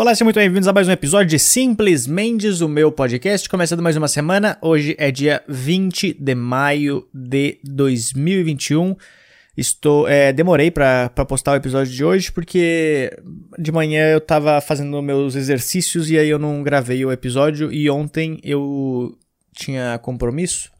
Olá, sejam muito bem-vindos a mais um episódio de Simples Mendes, o meu podcast. Começando mais uma semana, hoje é dia 20 de maio de 2021. Estou, é, demorei para postar o episódio de hoje porque de manhã eu tava fazendo meus exercícios e aí eu não gravei o episódio e ontem eu tinha compromisso.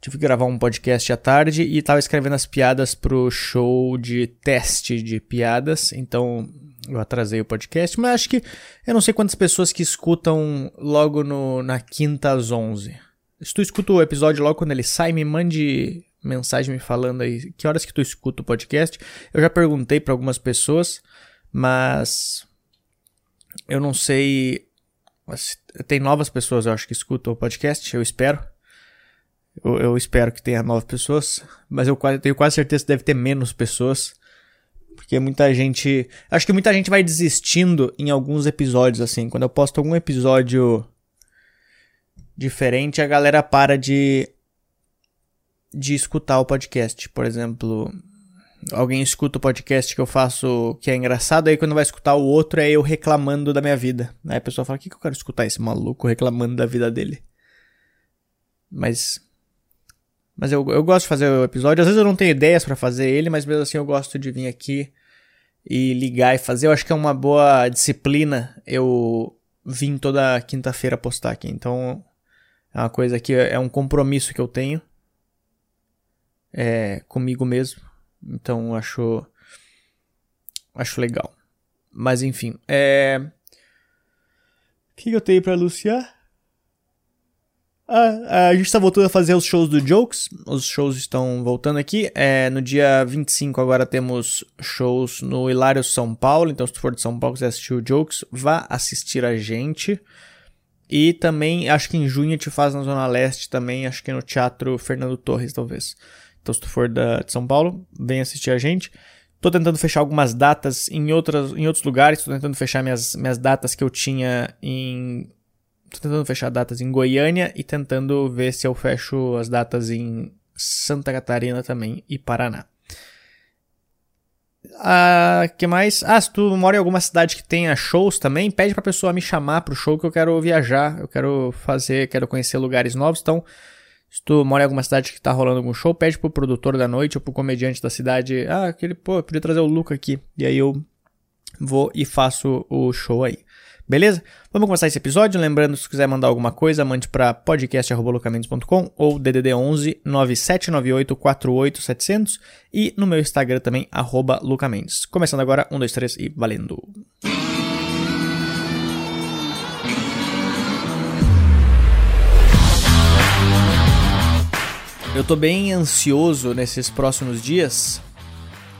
Tive que gravar um podcast à tarde e tava escrevendo as piadas pro show de teste de piadas, então eu atrasei o podcast, mas acho que eu não sei quantas pessoas que escutam logo no, na quinta às 11. Se tu escuta o episódio logo quando ele sai, me mande mensagem me falando aí que horas que tu escuta o podcast. Eu já perguntei para algumas pessoas, mas eu não sei. Tem novas pessoas, eu acho, que escutam o podcast, eu espero. Eu, eu espero que tenha novas pessoas, mas eu quase, tenho quase certeza que deve ter menos pessoas. Porque muita gente. Acho que muita gente vai desistindo em alguns episódios, assim. Quando eu posto algum episódio diferente, a galera para de. de escutar o podcast. Por exemplo, alguém escuta o podcast que eu faço que é engraçado, aí quando vai escutar o outro é eu reclamando da minha vida. Aí a pessoa fala: o que, que eu quero escutar esse maluco reclamando da vida dele? Mas mas eu, eu gosto de fazer o episódio. Às vezes eu não tenho ideias para fazer ele, mas mesmo assim eu gosto de vir aqui e ligar e fazer. Eu acho que é uma boa disciplina eu vim toda quinta-feira postar aqui. Então é uma coisa que é um compromisso que eu tenho é, comigo mesmo. Então acho acho legal. Mas enfim, é o que eu tenho para anunciar? Ah, a gente está voltando a fazer os shows do Jokes. Os shows estão voltando aqui. É, no dia 25 agora temos shows no Hilário São Paulo. Então, se tu for de São Paulo e quiser assistir o Jokes, vá assistir a gente. E também, acho que em junho a gente faz na Zona Leste também, acho que no Teatro Fernando Torres, talvez. Então, se tu for da, de São Paulo, vem assistir a gente. Tô tentando fechar algumas datas em, outras, em outros lugares. Tô tentando fechar minhas, minhas datas que eu tinha em Tô tentando fechar datas em Goiânia e tentando ver se eu fecho as datas em Santa Catarina também e Paraná. Ah, que mais? Ah, se tu mora em alguma cidade que tenha shows também, pede pra pessoa me chamar pro show que eu quero viajar, eu quero fazer, quero conhecer lugares novos. Então, se tu mora em alguma cidade que tá rolando algum show, pede pro produtor da noite ou pro comediante da cidade, ah, aquele, pô, eu podia trazer o Luca aqui. E aí eu vou e faço o show aí. Beleza? Vamos começar esse episódio. Lembrando, se quiser mandar alguma coisa, mande para podcast.locamentos.com ou DDD 11 9798 48700 e no meu Instagram também, arroba Lucamendes. Começando agora, 1, 2, 3 e valendo! Eu tô bem ansioso nesses próximos dias,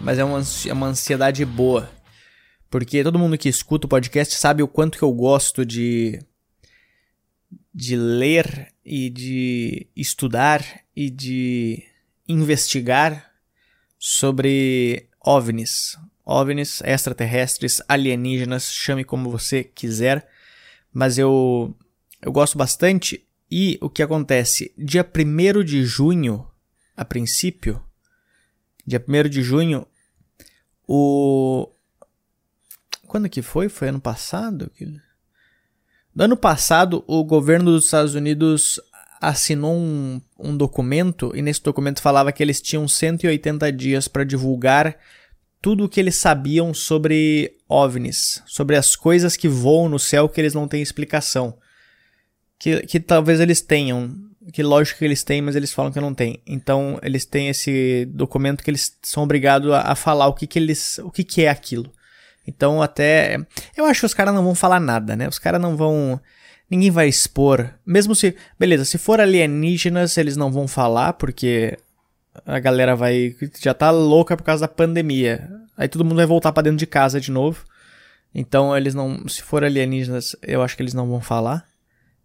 mas é uma, é uma ansiedade boa. Porque todo mundo que escuta o podcast sabe o quanto que eu gosto de de ler e de estudar e de investigar sobre OVNIs, OVNIs, extraterrestres, alienígenas, chame como você quiser, mas eu eu gosto bastante. E o que acontece, dia 1 de junho, a princípio, dia 1 de junho, o quando que foi? Foi ano passado? No ano passado, o governo dos Estados Unidos assinou um, um documento e nesse documento falava que eles tinham 180 dias para divulgar tudo o que eles sabiam sobre OVNIs, sobre as coisas que voam no céu que eles não têm explicação. Que, que talvez eles tenham, que lógico que eles têm, mas eles falam que não tem. Então eles têm esse documento que eles são obrigados a, a falar o que, que eles, o que, que é aquilo. Então, até. Eu acho que os caras não vão falar nada, né? Os caras não vão. Ninguém vai expor. Mesmo se. Beleza, se for alienígenas, eles não vão falar, porque a galera vai. Já tá louca por causa da pandemia. Aí todo mundo vai voltar para dentro de casa de novo. Então, eles não. Se for alienígenas, eu acho que eles não vão falar.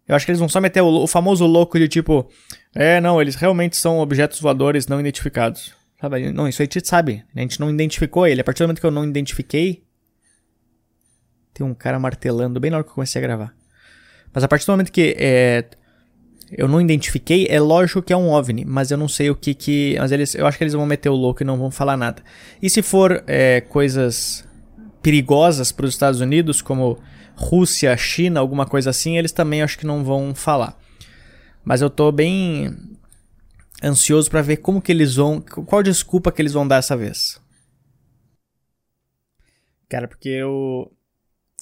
Eu acho que eles vão só meter o, o famoso louco de tipo. É, não, eles realmente são objetos voadores não identificados. Sabe? Não, isso a gente sabe. A gente não identificou ele. A partir do momento que eu não identifiquei, tem um cara martelando bem na hora que eu comecei a gravar. Mas a partir do momento que é, eu não identifiquei, é lógico que é um OVNI, mas eu não sei o que que... Mas eles, eu acho que eles vão meter o louco e não vão falar nada. E se for é, coisas perigosas para os Estados Unidos, como Rússia, China, alguma coisa assim, eles também acho que não vão falar. Mas eu tô bem ansioso para ver como que eles vão, qual desculpa que eles vão dar essa vez. Cara, porque eu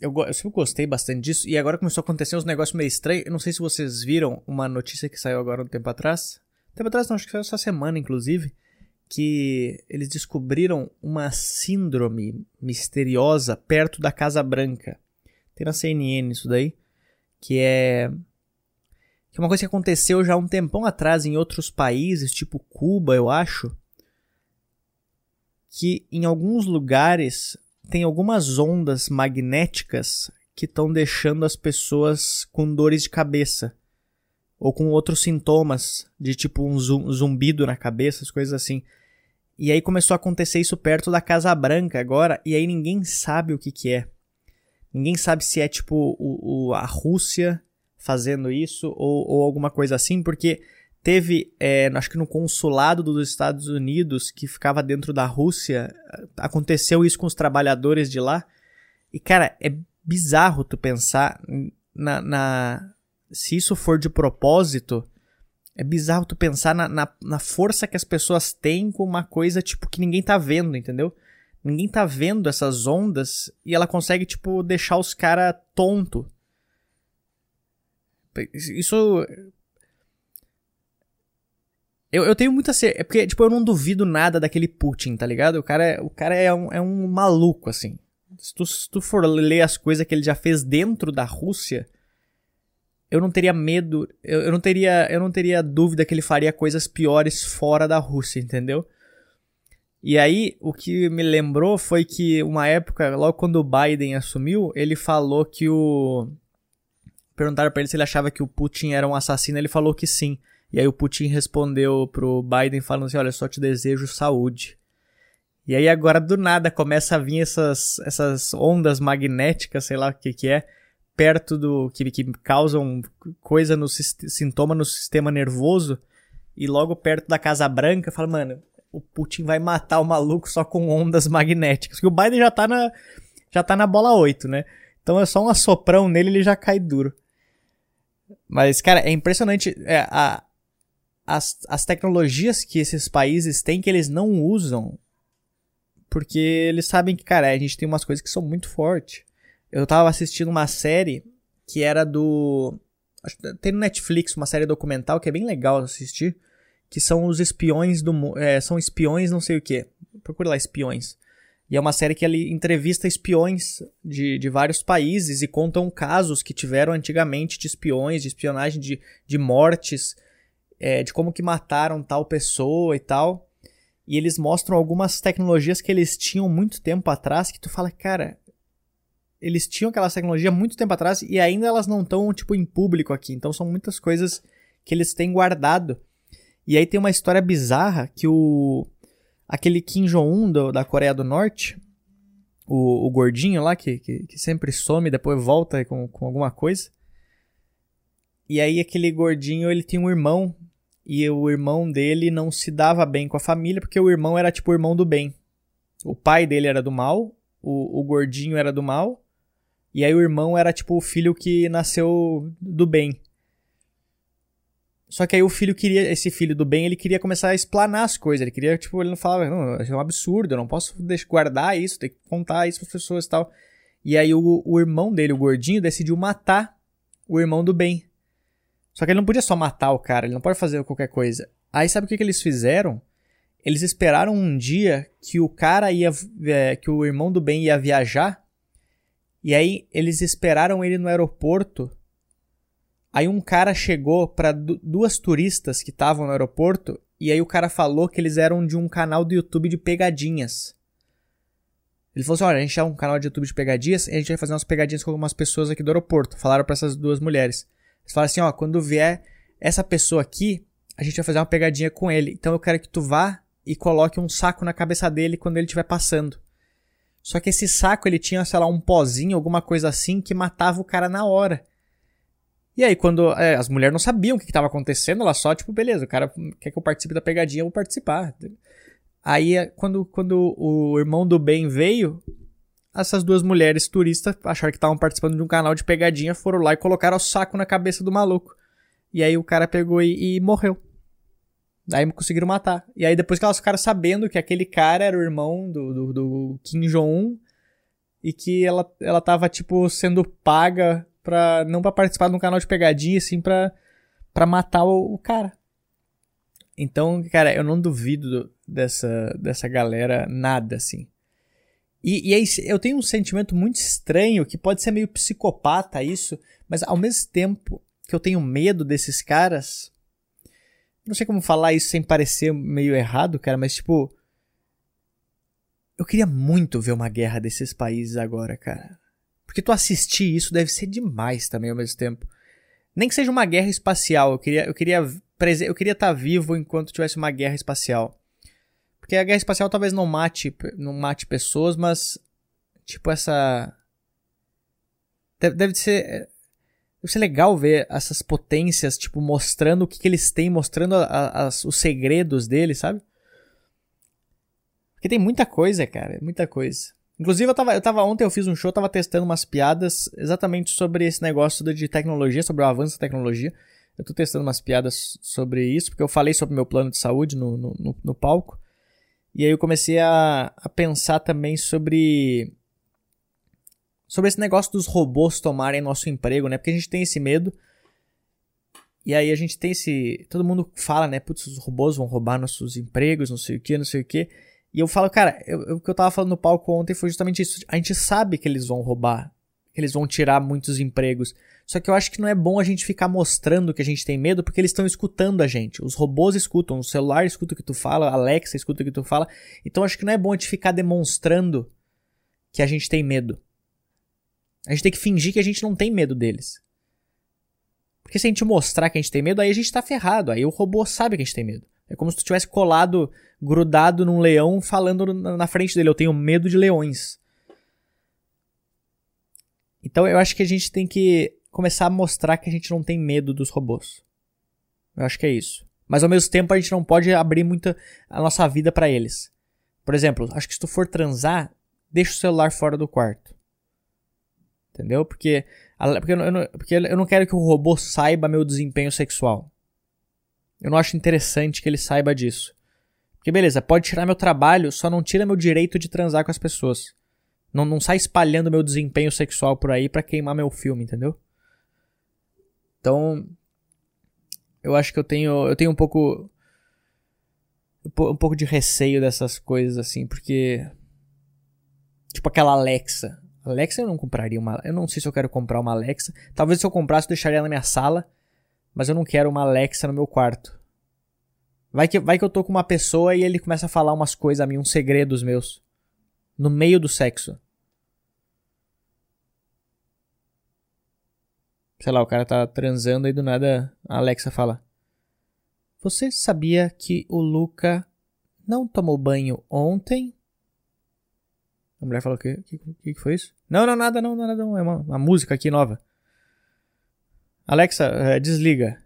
eu, eu sempre gostei bastante disso e agora começou a acontecer uns negócios meio estranhos. Eu não sei se vocês viram uma notícia que saiu agora um tempo atrás. Um tempo atrás, não, acho que saiu essa semana, inclusive que eles descobriram uma síndrome misteriosa perto da Casa Branca. Tem na CNN isso daí, que é que é uma coisa que aconteceu já um tempão atrás em outros países, tipo Cuba, eu acho, que em alguns lugares tem algumas ondas magnéticas que estão deixando as pessoas com dores de cabeça ou com outros sintomas de tipo um zumbido na cabeça, as coisas assim. E aí começou a acontecer isso perto da Casa Branca agora, e aí ninguém sabe o que que é. Ninguém sabe se é tipo o, o a Rússia fazendo isso ou, ou, alguma coisa assim, porque teve, é, acho que no consulado dos Estados Unidos, que ficava dentro da Rússia, aconteceu isso com os trabalhadores de lá. E cara, é bizarro tu pensar na, na se isso for de propósito, é bizarro tu pensar na, na, na, força que as pessoas têm com uma coisa, tipo, que ninguém tá vendo, entendeu? Ninguém tá vendo essas ondas e ela consegue, tipo, deixar os caras tonto. Isso. Eu, eu tenho muita certeza. É porque, tipo, eu não duvido nada daquele Putin, tá ligado? O cara é, o cara é, um, é um maluco, assim. Se tu, se tu for ler as coisas que ele já fez dentro da Rússia eu não teria medo, eu, eu, não teria, eu não teria dúvida que ele faria coisas piores fora da Rússia, entendeu? E aí, o que me lembrou foi que uma época, logo quando o Biden assumiu, ele falou que o perguntaram para ele se ele achava que o Putin era um assassino, ele falou que sim. E aí o Putin respondeu pro Biden falando assim: "Olha, só te desejo saúde". E aí agora do nada começa a vir essas essas ondas magnéticas, sei lá o que que é perto do. que, que causam coisa no sintoma no sistema nervoso e logo perto da Casa Branca, fala, mano, o Putin vai matar o maluco só com ondas magnéticas. Que o Biden já tá na. já tá na bola 8, né? Então é só um assoprão nele ele já cai duro. Mas, cara, é impressionante é, a, as, as tecnologias que esses países têm que eles não usam. Porque eles sabem que, cara, a gente tem umas coisas que são muito fortes. Eu tava assistindo uma série que era do. Tem no Netflix uma série documental que é bem legal assistir. Que são os espiões do. É, são espiões não sei o que. Procure lá, espiões. E é uma série que ele entrevista espiões de, de vários países e contam casos que tiveram antigamente de espiões, de espionagem, de, de mortes, é, de como que mataram tal pessoa e tal. E eles mostram algumas tecnologias que eles tinham muito tempo atrás que tu fala, cara, eles tinham aquela tecnologia muito tempo atrás e ainda elas não estão, tipo, em público aqui. Então são muitas coisas que eles têm guardado. E aí tem uma história bizarra que o. Aquele Kim Jong-un da Coreia do Norte, o, o gordinho lá, que, que, que, sempre some e depois volta com, com alguma coisa. E aí aquele gordinho, ele tinha um irmão. E o irmão dele não se dava bem com a família, porque o irmão era tipo o irmão do bem. O pai dele era do mal, o, o gordinho era do mal, e aí o irmão era tipo o filho que nasceu do bem. Só que aí o filho queria, esse filho do bem, ele queria começar a explanar as coisas. Ele queria, tipo, ele não falava, não, é um absurdo, eu não posso guardar isso, tem que contar isso para as pessoas e tal. E aí o, o irmão dele, o gordinho, decidiu matar o irmão do bem. Só que ele não podia só matar o cara, ele não pode fazer qualquer coisa. Aí sabe o que, que eles fizeram? Eles esperaram um dia que o cara ia, é, que o irmão do bem ia viajar e aí eles esperaram ele no aeroporto. Aí um cara chegou para duas turistas que estavam no aeroporto e aí o cara falou que eles eram de um canal do YouTube de pegadinhas. Ele falou assim: olha, a gente é um canal de YouTube de pegadinhas a gente vai fazer umas pegadinhas com algumas pessoas aqui do aeroporto. Falaram para essas duas mulheres. Eles falaram assim: ó, quando vier essa pessoa aqui, a gente vai fazer uma pegadinha com ele. Então eu quero que tu vá e coloque um saco na cabeça dele quando ele estiver passando. Só que esse saco ele tinha, sei lá, um pozinho, alguma coisa assim, que matava o cara na hora. E aí, quando é, as mulheres não sabiam o que estava acontecendo, elas só, tipo, beleza, o cara quer que eu participe da pegadinha, eu vou participar. Aí, é, quando, quando o irmão do bem veio, essas duas mulheres turistas acharam que estavam participando de um canal de pegadinha, foram lá e colocaram o saco na cabeça do maluco. E aí o cara pegou e, e morreu. Aí conseguiram matar. E aí depois que elas ficaram sabendo que aquele cara era o irmão do, do, do Kim Jong-un e que ela, ela tava, tipo, sendo paga pra. não pra participar de um canal de pegadinha, assim, pra, pra matar o, o cara. Então, cara, eu não duvido dessa, dessa galera nada, assim. E, e aí, eu tenho um sentimento muito estranho, que pode ser meio psicopata isso, mas ao mesmo tempo que eu tenho medo desses caras. Não sei como falar isso sem parecer meio errado, cara, mas tipo. Eu queria muito ver uma guerra desses países agora, cara. Porque tu assistir isso deve ser demais também ao mesmo tempo. Nem que seja uma guerra espacial, eu queria eu queria eu queria estar tá vivo enquanto tivesse uma guerra espacial. Porque a guerra espacial talvez não mate não mate pessoas, mas tipo essa deve, deve ser deve ser legal ver essas potências tipo mostrando o que, que eles têm, mostrando a, a, os segredos deles, sabe? Porque tem muita coisa, cara, muita coisa. Inclusive, eu tava, eu tava ontem, eu fiz um show, tava testando umas piadas exatamente sobre esse negócio de tecnologia, sobre o avanço da tecnologia. Eu tô testando umas piadas sobre isso, porque eu falei sobre meu plano de saúde no, no, no, no palco. E aí eu comecei a, a pensar também sobre. Sobre esse negócio dos robôs tomarem nosso emprego, né? Porque a gente tem esse medo. E aí a gente tem esse. Todo mundo fala, né? Putz, os robôs vão roubar nossos empregos, não sei o que, não sei o que. E eu falo, cara, eu, eu, o que eu tava falando no palco ontem foi justamente isso. A gente sabe que eles vão roubar, que eles vão tirar muitos empregos. Só que eu acho que não é bom a gente ficar mostrando que a gente tem medo, porque eles estão escutando a gente. Os robôs escutam, o celular escuta o que tu fala, a Alexa escuta o que tu fala. Então acho que não é bom a gente ficar demonstrando que a gente tem medo. A gente tem que fingir que a gente não tem medo deles. Porque se a gente mostrar que a gente tem medo, aí a gente tá ferrado. Aí o robô sabe que a gente tem medo. É como se tu tivesse colado, grudado num leão, falando na frente dele: Eu tenho medo de leões. Então eu acho que a gente tem que começar a mostrar que a gente não tem medo dos robôs. Eu acho que é isso. Mas ao mesmo tempo a gente não pode abrir muito a nossa vida para eles. Por exemplo, acho que se tu for transar, deixa o celular fora do quarto. Entendeu? Porque, porque, eu, não, porque eu não quero que o robô saiba meu desempenho sexual. Eu não acho interessante que ele saiba disso. Porque beleza, pode tirar meu trabalho, só não tira meu direito de transar com as pessoas. Não, não sai espalhando meu desempenho sexual por aí para queimar meu filme, entendeu? Então, eu acho que eu tenho, eu tenho um pouco um pouco de receio dessas coisas assim, porque tipo aquela Alexa. Alexa eu não compraria uma, eu não sei se eu quero comprar uma Alexa. Talvez se eu comprasse eu deixaria ela na minha sala mas eu não quero uma Alexa no meu quarto. Vai que, vai que eu tô com uma pessoa e ele começa a falar umas coisas a mim, uns segredos meus. No meio do sexo. Sei lá, o cara tá transando e do nada a Alexa fala: Você sabia que o Luca não tomou banho ontem? A mulher falou: O que, que, que foi isso? Não, não, nada, não, nada, não. É uma, uma música aqui nova. Alexa, eh, desliga.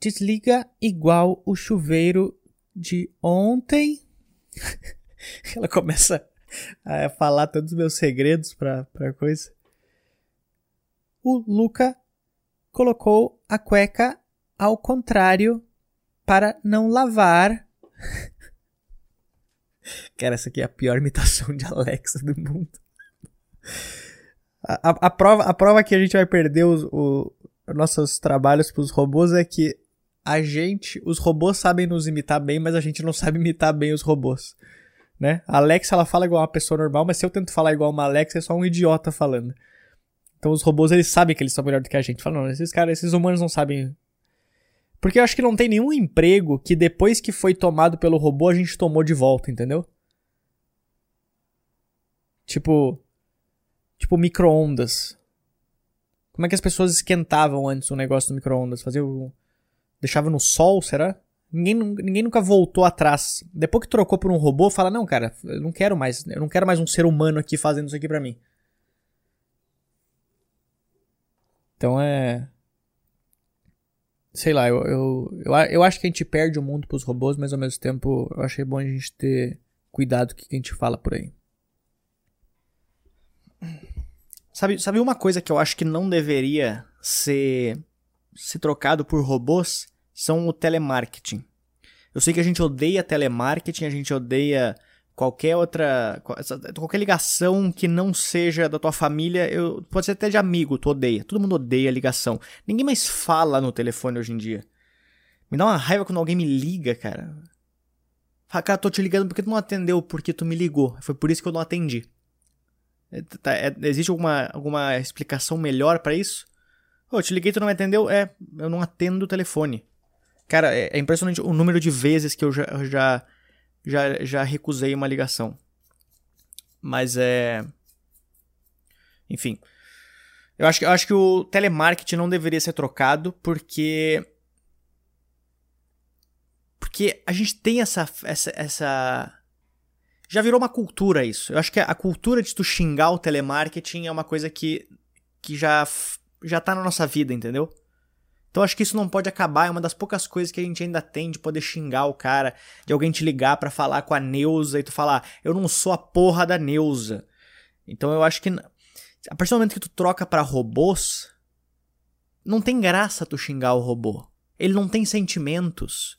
Desliga igual o chuveiro de ontem. Ela começa a falar todos os meus segredos pra, pra coisa. O Luca colocou a cueca ao contrário para não lavar. Cara, essa aqui é a pior imitação de Alexa do mundo. A, a, prova, a prova que a gente vai perder os, o, nossos trabalhos pros robôs é que a gente, os robôs sabem nos imitar bem, mas a gente não sabe imitar bem os robôs. Né? A Alexa ela fala igual uma pessoa normal, mas se eu tento falar igual uma Alexa, é só um idiota falando. Então os robôs eles sabem que eles são melhor do que a gente. Falam, não, esses caras, esses humanos não sabem. Porque eu acho que não tem nenhum emprego que depois que foi tomado pelo robô a gente tomou de volta, entendeu? Tipo, Tipo, micro-ondas. Como é que as pessoas esquentavam antes o negócio do micro-ondas? Fazia o... Deixava no sol, será? Ninguém, ninguém nunca voltou atrás. Depois que trocou por um robô, fala, não, cara, eu não quero mais. Eu não quero mais um ser humano aqui fazendo isso aqui pra mim. Então é. Sei lá, eu, eu, eu, eu acho que a gente perde o mundo pros robôs, mas ao mesmo tempo eu achei bom a gente ter cuidado com o que a gente fala por aí. Sabe, sabe uma coisa que eu acho que não deveria ser, ser trocado por robôs? São o telemarketing. Eu sei que a gente odeia telemarketing, a gente odeia qualquer outra. qualquer ligação que não seja da tua família, eu, pode ser até de amigo, tu odeia. Todo mundo odeia ligação. Ninguém mais fala no telefone hoje em dia. Me dá uma raiva quando alguém me liga, cara. Fala, cara, tô te ligando porque tu não atendeu, porque tu me ligou. Foi por isso que eu não atendi. É, tá, é, existe alguma, alguma explicação melhor para isso? Oh, te liguei, tu não me atendeu? É, eu não atendo o telefone. Cara, é, é impressionante o número de vezes que eu já, já, já, já recusei uma ligação. Mas é. Enfim. Eu acho, eu acho que o telemarketing não deveria ser trocado porque. Porque a gente tem essa, essa, essa. Já virou uma cultura isso. Eu acho que a cultura de tu xingar o telemarketing é uma coisa que, que já, já tá na nossa vida, entendeu? Então acho que isso não pode acabar, é uma das poucas coisas que a gente ainda tem de poder xingar o cara, de alguém te ligar para falar com a Neuza e tu falar, eu não sou a porra da Neuza. Então eu acho que a partir do momento que tu troca para robôs, não tem graça tu xingar o robô. Ele não tem sentimentos.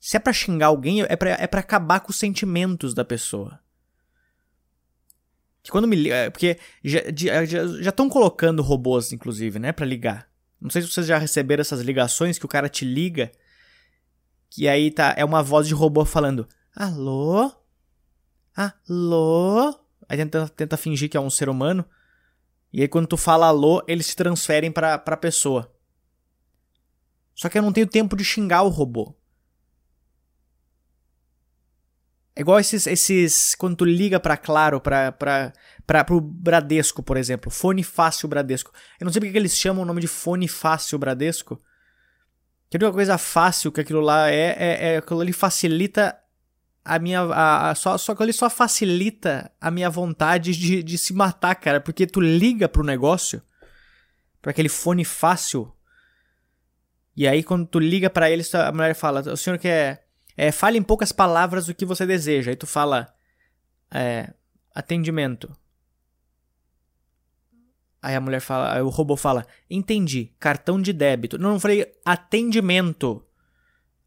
Se é pra xingar alguém, é pra, é pra acabar com os sentimentos da pessoa. Que quando me é, Porque já estão colocando robôs, inclusive, né, pra ligar. Não sei se vocês já receberam essas ligações que o cara te liga. Que aí tá, é uma voz de robô falando: Alô? Alô? Aí tenta, tenta fingir que é um ser humano. E aí quando tu fala alô, eles se transferem pra, pra pessoa. Só que eu não tenho tempo de xingar o robô. É igual esses, esses. Quando tu liga pra Claro, pra, pra, pra, pro Bradesco, por exemplo. Fone Fácil Bradesco. Eu não sei porque eles chamam o nome de Fone Fácil Bradesco. Que a única coisa fácil que aquilo lá é, é, é aquilo ali facilita a minha. A, a, só, só que ele só facilita a minha vontade de, de se matar, cara. Porque tu liga pro negócio, pra aquele fone fácil. E aí, quando tu liga para ele, a mulher fala: O senhor quer é, fale em poucas palavras o que você deseja. Aí tu fala é, atendimento. Aí a mulher fala, aí o robô fala, entendi, cartão de débito. Não, não falei atendimento.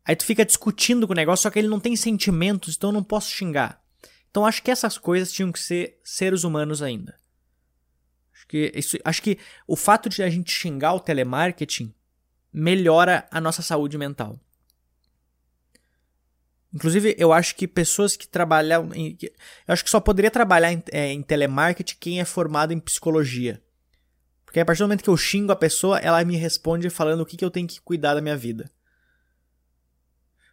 Aí tu fica discutindo com o negócio, só que ele não tem sentimentos, então eu não posso xingar. Então acho que essas coisas tinham que ser seres humanos ainda. Acho que, isso, acho que o fato de a gente xingar o telemarketing melhora a nossa saúde mental. Inclusive, eu acho que pessoas que trabalham. Em, eu acho que só poderia trabalhar em, é, em telemarketing quem é formado em psicologia. Porque a partir do momento que eu xingo a pessoa, ela me responde falando o que, que eu tenho que cuidar da minha vida.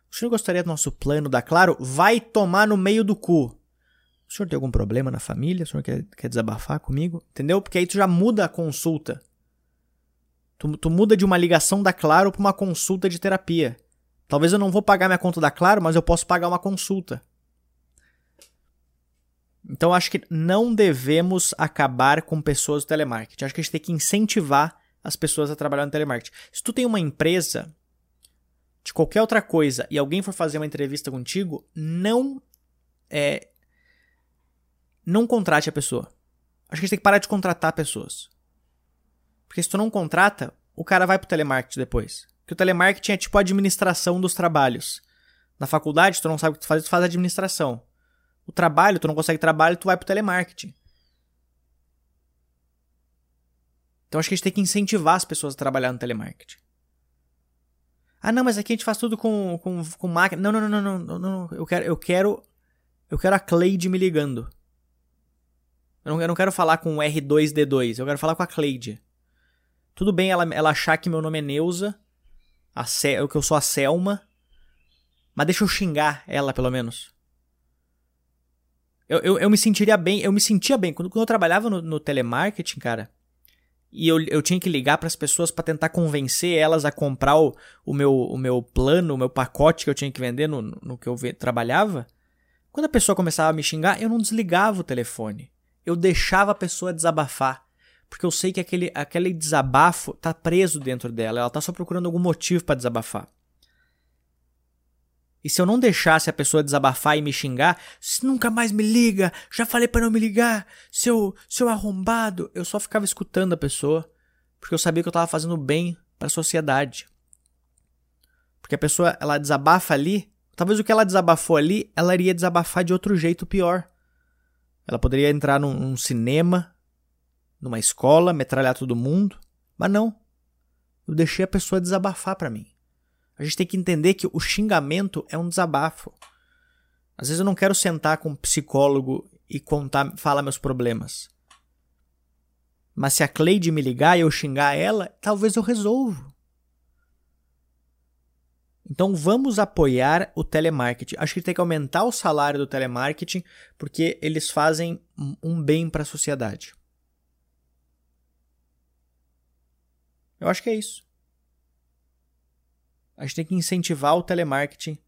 O senhor gostaria do nosso plano da Claro? Vai tomar no meio do cu. O senhor tem algum problema na família? O senhor quer, quer desabafar comigo? Entendeu? Porque aí tu já muda a consulta. Tu, tu muda de uma ligação da Claro para uma consulta de terapia. Talvez eu não vou pagar minha conta da Claro, mas eu posso pagar uma consulta. Então acho que não devemos acabar com pessoas do telemarketing. Acho que a gente tem que incentivar as pessoas a trabalhar no telemarketing. Se tu tem uma empresa de qualquer outra coisa e alguém for fazer uma entrevista contigo, não é, não contrate a pessoa. Acho que a gente tem que parar de contratar pessoas. Porque se tu não contrata, o cara vai pro telemarketing depois. Que o telemarketing é tipo a administração dos trabalhos. Na faculdade, tu não sabe o que tu faz, tu faz administração. O trabalho, tu não consegue trabalho, tu vai pro telemarketing. Então acho que a gente tem que incentivar as pessoas a trabalhar no telemarketing. Ah, não, mas aqui a gente faz tudo com, com, com máquina. Não, não, não, não, não, não, Eu quero, eu quero. Eu quero a Cleide me ligando. Eu não, eu não quero falar com R2D2, eu quero falar com a Cleide. Tudo bem ela, ela achar que meu nome é Neuza a Ce que eu sou a Selma. Mas deixa eu xingar ela, pelo menos. Eu, eu, eu me sentiria bem, eu me sentia bem. Quando, quando eu trabalhava no, no telemarketing, cara, e eu, eu tinha que ligar para as pessoas para tentar convencer elas a comprar o, o, meu, o meu plano, o meu pacote que eu tinha que vender no, no que eu trabalhava. Quando a pessoa começava a me xingar, eu não desligava o telefone. Eu deixava a pessoa desabafar porque eu sei que aquele, aquele desabafo tá preso dentro dela, ela tá só procurando algum motivo para desabafar. E se eu não deixasse a pessoa desabafar e me xingar, nunca mais me liga, já falei para não me ligar, seu, seu arrombado, eu só ficava escutando a pessoa, porque eu sabia que eu estava fazendo bem para a sociedade. Porque a pessoa, ela desabafa ali, talvez o que ela desabafou ali, ela iria desabafar de outro jeito pior. Ela poderia entrar num, num cinema, numa escola, metralhar todo mundo, mas não. Eu deixei a pessoa desabafar para mim. A gente tem que entender que o xingamento é um desabafo. Às vezes eu não quero sentar com um psicólogo e contar, falar meus problemas. Mas se a Cleide me ligar e eu xingar ela, talvez eu resolvo. Então vamos apoiar o telemarketing. Acho que tem que aumentar o salário do telemarketing porque eles fazem um bem para a sociedade. Eu acho que é isso. A gente tem que incentivar o telemarketing.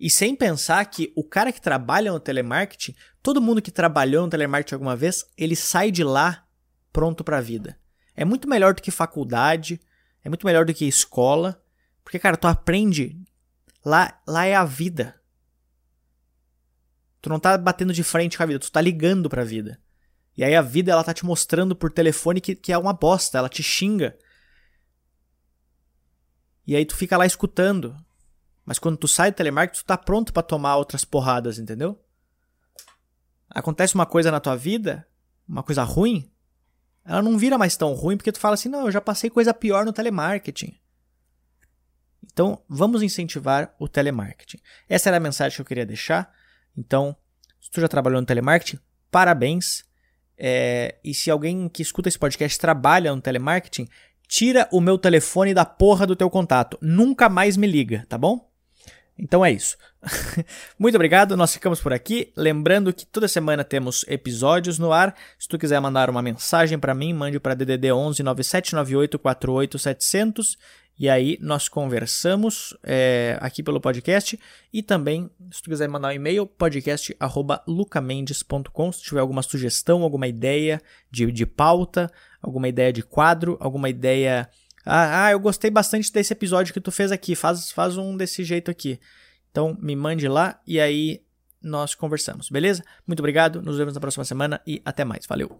E sem pensar que o cara que trabalha no telemarketing, todo mundo que trabalhou no telemarketing alguma vez, ele sai de lá pronto para a vida. É muito melhor do que faculdade, é muito melhor do que escola, porque cara, tu aprende lá, lá é a vida. Tu não tá batendo de frente com a vida, tu tá ligando para a vida. E aí a vida ela tá te mostrando por telefone que, que é uma bosta, ela te xinga. E aí tu fica lá escutando. Mas quando tu sai do telemarketing, tu tá pronto para tomar outras porradas, entendeu? Acontece uma coisa na tua vida, uma coisa ruim, ela não vira mais tão ruim porque tu fala assim: "Não, eu já passei coisa pior no telemarketing". Então, vamos incentivar o telemarketing. Essa era a mensagem que eu queria deixar. Então, se tu já trabalhou no telemarketing, parabéns. É, e se alguém que escuta esse podcast trabalha no telemarketing, tira o meu telefone da porra do teu contato. Nunca mais me liga, tá bom? Então é isso. Muito obrigado, nós ficamos por aqui. Lembrando que toda semana temos episódios no ar. Se tu quiser mandar uma mensagem para mim, mande para DDD 11 9798 48 700 e aí nós conversamos é, aqui pelo podcast e também, se tu quiser mandar um e-mail, podcast@lucamendes.com, se tiver alguma sugestão, alguma ideia de, de pauta, alguma ideia de quadro, alguma ideia ah, ah, eu gostei bastante desse episódio que tu fez aqui, faz, faz um desse jeito aqui. Então me mande lá e aí nós conversamos, beleza? Muito obrigado, nos vemos na próxima semana e até mais. Valeu!